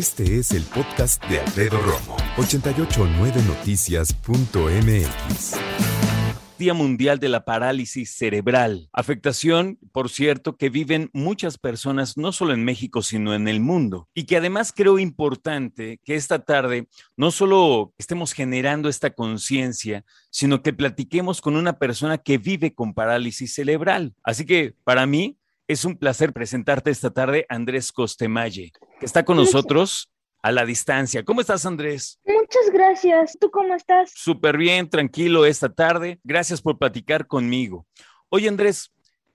Este es el podcast de Alfredo Romo. 889noticias.mx. Día Mundial de la Parálisis Cerebral. Afectación, por cierto, que viven muchas personas, no solo en México, sino en el mundo. Y que además creo importante que esta tarde no solo estemos generando esta conciencia, sino que platiquemos con una persona que vive con parálisis cerebral. Así que para mí es un placer presentarte esta tarde, Andrés Costemalle, que está con nosotros a la distancia. ¿Cómo estás, Andrés? Muchas gracias. ¿Tú cómo estás? Súper bien, tranquilo esta tarde. Gracias por platicar conmigo. Oye, Andrés,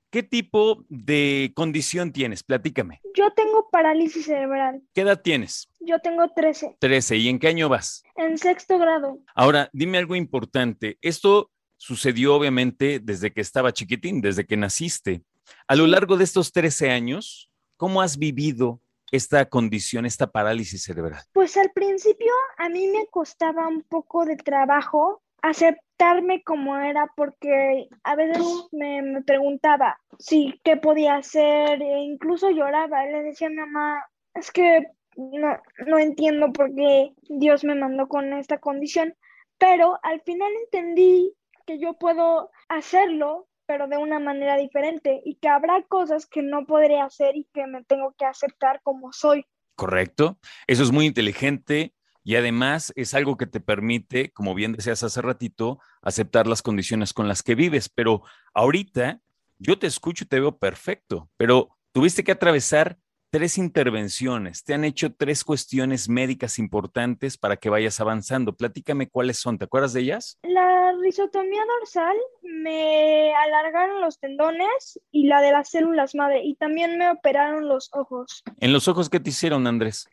¿qué tipo de condición tienes? Platícame. Yo tengo parálisis cerebral. ¿Qué edad tienes? Yo tengo 13. 13. ¿Y en qué año vas? En sexto grado. Ahora, dime algo importante. Esto sucedió obviamente desde que estaba chiquitín, desde que naciste. A lo largo de estos 13 años, ¿cómo has vivido esta condición, esta parálisis cerebral? Pues al principio a mí me costaba un poco de trabajo aceptarme como era porque a veces me, me preguntaba si qué podía hacer e incluso lloraba. Le decía a mi mamá, es que no, no entiendo por qué Dios me mandó con esta condición, pero al final entendí que yo puedo hacerlo pero de una manera diferente y que habrá cosas que no podré hacer y que me tengo que aceptar como soy. Correcto. Eso es muy inteligente y además es algo que te permite, como bien decías hace ratito, aceptar las condiciones con las que vives. Pero ahorita yo te escucho y te veo perfecto, pero tuviste que atravesar tres intervenciones, te han hecho tres cuestiones médicas importantes para que vayas avanzando. Platícame cuáles son, ¿te acuerdas de ellas? La risotomía dorsal, me alargaron los tendones y la de las células madre, y también me operaron los ojos. ¿En los ojos qué te hicieron, Andrés?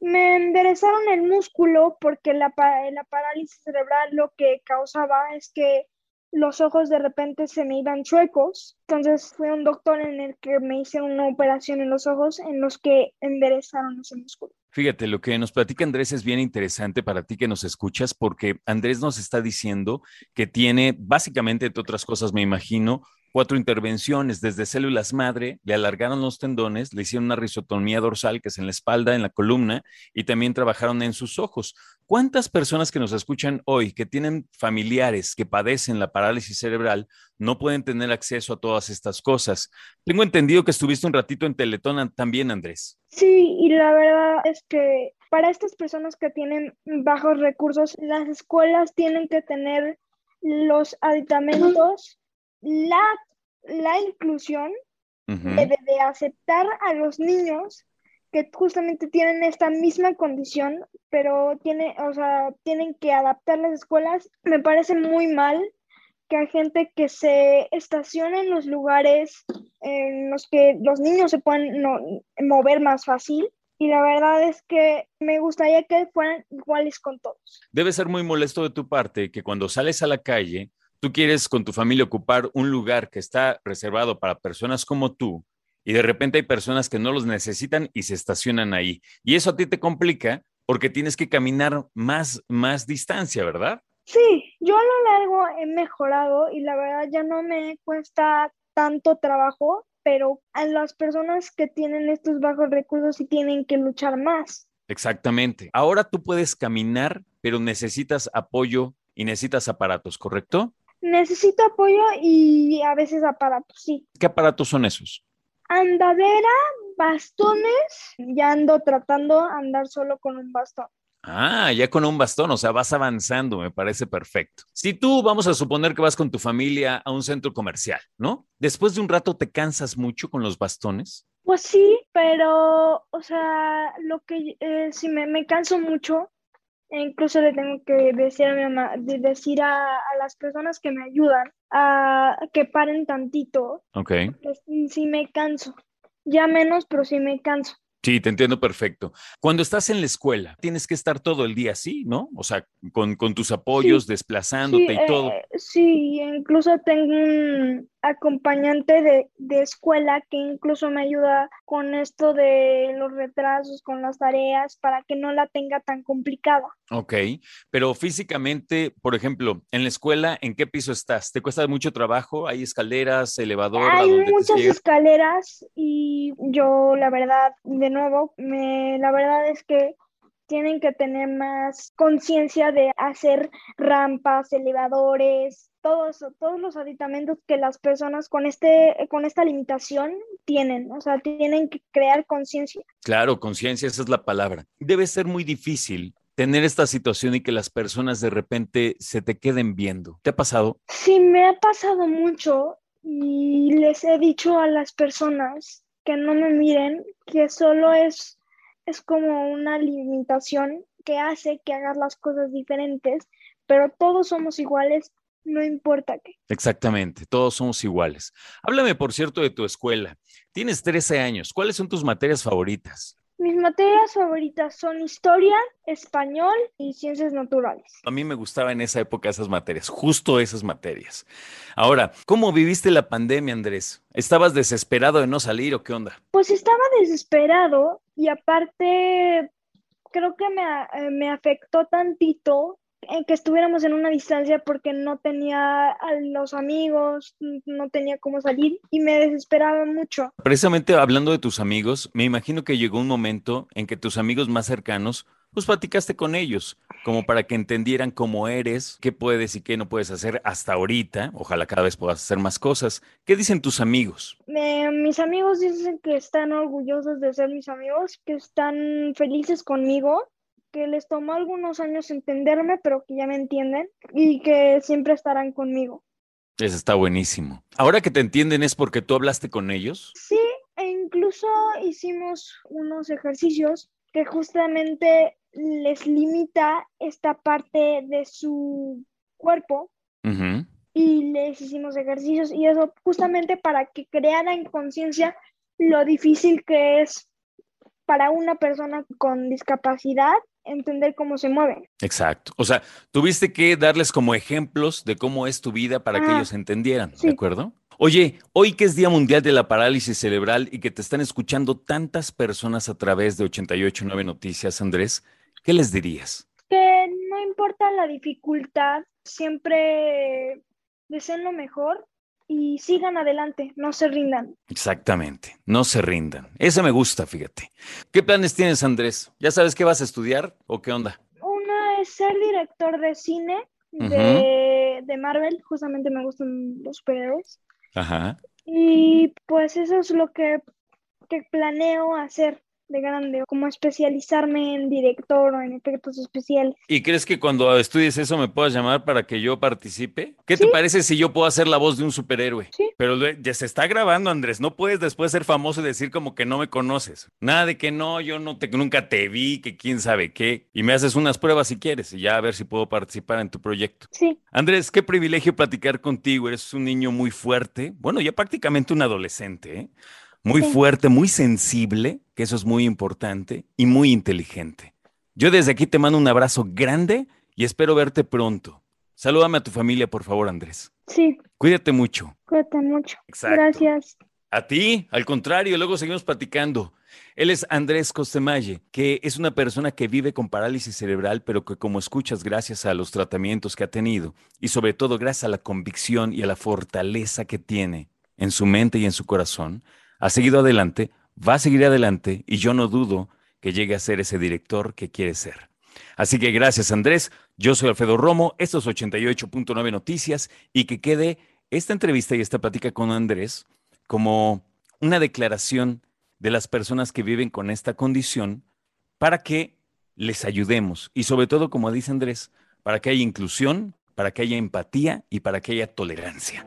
Me enderezaron el músculo porque la, la parálisis cerebral lo que causaba es que los ojos de repente se me iban chuecos. Entonces fue un doctor en el que me hicieron una operación en los ojos en los que enderezaron ese músculo. Fíjate, lo que nos platica Andrés es bien interesante para ti que nos escuchas, porque Andrés nos está diciendo que tiene, básicamente, entre otras cosas, me imagino, cuatro intervenciones desde células madre, le alargaron los tendones, le hicieron una risotomía dorsal, que es en la espalda, en la columna, y también trabajaron en sus ojos. ¿Cuántas personas que nos escuchan hoy, que tienen familiares que padecen la parálisis cerebral, no pueden tener acceso a todas estas cosas? Tengo entendido que estuviste un ratito en Teletón también, Andrés. Sí, y la verdad es que para estas personas que tienen bajos recursos, las escuelas tienen que tener los aditamentos la, la inclusión debe de aceptar a los niños que justamente tienen esta misma condición, pero tiene, o sea, tienen que adaptar las escuelas. Me parece muy mal que hay gente que se estacione en los lugares en los que los niños se pueden mover más fácil. Y la verdad es que me gustaría que fueran iguales con todos. Debe ser muy molesto de tu parte que cuando sales a la calle tú quieres con tu familia ocupar un lugar que está reservado para personas como tú y de repente hay personas que no los necesitan y se estacionan ahí. Y eso a ti te complica porque tienes que caminar más, más distancia, ¿verdad? Sí, yo a lo largo he mejorado y la verdad ya no me cuesta tanto trabajo, pero a las personas que tienen estos bajos recursos sí tienen que luchar más. Exactamente. Ahora tú puedes caminar, pero necesitas apoyo y necesitas aparatos, ¿correcto? Necesito apoyo y a veces aparatos, sí. ¿Qué aparatos son esos? Andadera, bastones, ya ando tratando de andar solo con un bastón. Ah, ya con un bastón, o sea, vas avanzando, me parece perfecto. Si tú vamos a suponer que vas con tu familia a un centro comercial, ¿no? Después de un rato te cansas mucho con los bastones. Pues sí, pero, o sea, lo que eh, si me, me canso mucho, incluso le tengo que decir a mi mamá, decir a, las personas que me ayudan a que paren tantito. Ok. si me canso. ya menos, pero sí me canso. Sí, te entiendo perfecto. Cuando estás en la escuela, tienes que estar todo el día así, ¿no? O sea, con, tus apoyos, desplazándote y todo. Eh, sí, incluso tengo un acompañante de, de, escuela que incluso me ayuda con esto de los retrasos, con las tareas, para que no la tenga tan complicada. Ok, pero físicamente, por ejemplo, en la escuela, ¿en qué piso estás? ¿Te cuesta mucho trabajo? ¿Hay escaleras, elevador? Hay muchas escaleras y yo, la verdad, de nuevo, me, la verdad es que tienen que tener más conciencia de hacer rampas, elevadores, todos, todos los aditamentos que las personas con, este, con esta limitación tienen. O sea, tienen que crear conciencia. Claro, conciencia, esa es la palabra. Debe ser muy difícil tener esta situación y que las personas de repente se te queden viendo. ¿Te ha pasado? Sí, me ha pasado mucho y les he dicho a las personas que no me miren, que solo es, es como una limitación que hace que hagas las cosas diferentes, pero todos somos iguales, no importa qué. Exactamente, todos somos iguales. Háblame, por cierto, de tu escuela. Tienes 13 años, ¿cuáles son tus materias favoritas? Mis materias favoritas son historia, español y ciencias naturales. A mí me gustaba en esa época esas materias, justo esas materias. Ahora, ¿cómo viviste la pandemia, Andrés? ¿Estabas desesperado de no salir o qué onda? Pues estaba desesperado y aparte creo que me, eh, me afectó tantito en que estuviéramos en una distancia porque no tenía a los amigos, no tenía cómo salir y me desesperaba mucho. Precisamente hablando de tus amigos, me imagino que llegó un momento en que tus amigos más cercanos, pues platicaste con ellos, como para que entendieran cómo eres, qué puedes y qué no puedes hacer hasta ahorita. Ojalá cada vez puedas hacer más cosas. ¿Qué dicen tus amigos? mis amigos dicen que están orgullosos de ser mis amigos, que están felices conmigo que les tomó algunos años entenderme, pero que ya me entienden y que siempre estarán conmigo. Eso está buenísimo. Ahora que te entienden es porque tú hablaste con ellos. Sí, e incluso hicimos unos ejercicios que justamente les limita esta parte de su cuerpo y les hicimos ejercicios y eso justamente para que crearan conciencia lo difícil que es para una persona con discapacidad entender cómo se mueven. Exacto. O sea, tuviste que darles como ejemplos de cómo es tu vida para que ellos entendieran, ¿de acuerdo? Oye, hoy que es Día Mundial de la Parálisis Cerebral y que te están escuchando tantas personas a través de 889 Noticias, Andrés, ¿qué les dirías? Que no importa la dificultad, siempre deseen lo mejor y sigan adelante, no se rindan. Exactamente, no se rindan. Ese me gusta, fíjate. ¿Qué planes tienes, Andrés? ¿Ya sabes qué vas a estudiar o qué onda? Una es ser director de cine de, de Marvel, justamente me gustan los superhéroes. Ajá. Y pues eso es lo que, que planeo hacer de grande, como especializarme en director o en efectos especiales. ¿Y crees que cuando estudies eso me puedas llamar para que yo participe? ¿Qué te parece si yo puedo hacer la voz de un superhéroe? Sí. Pero ya se está grabando, Andrés. No puedes después ser famoso y decir como que no me conoces. Nada de que no, yo no te, nunca te vi, que quién sabe qué. Y me haces unas pruebas si quieres y ya a ver si puedo participar en tu proyecto. Sí. Andrés, qué privilegio platicar contigo. Eres un niño muy fuerte. Bueno, ya prácticamente un adolescente, ¿eh? Muy fuerte, muy sensible, que eso es muy importante, y muy inteligente. Yo desde aquí te mando un abrazo grande y espero verte pronto. Salúdame a tu familia, por favor, Andrés. Sí. Cuídate mucho. Cuídate mucho. Exacto. Gracias. A ti, al contrario, luego seguimos platicando. Él es Andrés Costemalle, que es una persona que vive con parálisis cerebral, pero que como escuchas, gracias a los tratamientos que ha tenido y sobre todo gracias a la convicción y a la fortaleza que tiene en su mente y en su corazón, ha seguido adelante, va a seguir adelante y yo no dudo que llegue a ser ese director que quiere ser. Así que gracias Andrés, yo soy Alfredo Romo, esto es 88.9 Noticias y que quede esta entrevista y esta plática con Andrés como una declaración de las personas que viven con esta condición para que les ayudemos y sobre todo, como dice Andrés, para que haya inclusión, para que haya empatía y para que haya tolerancia.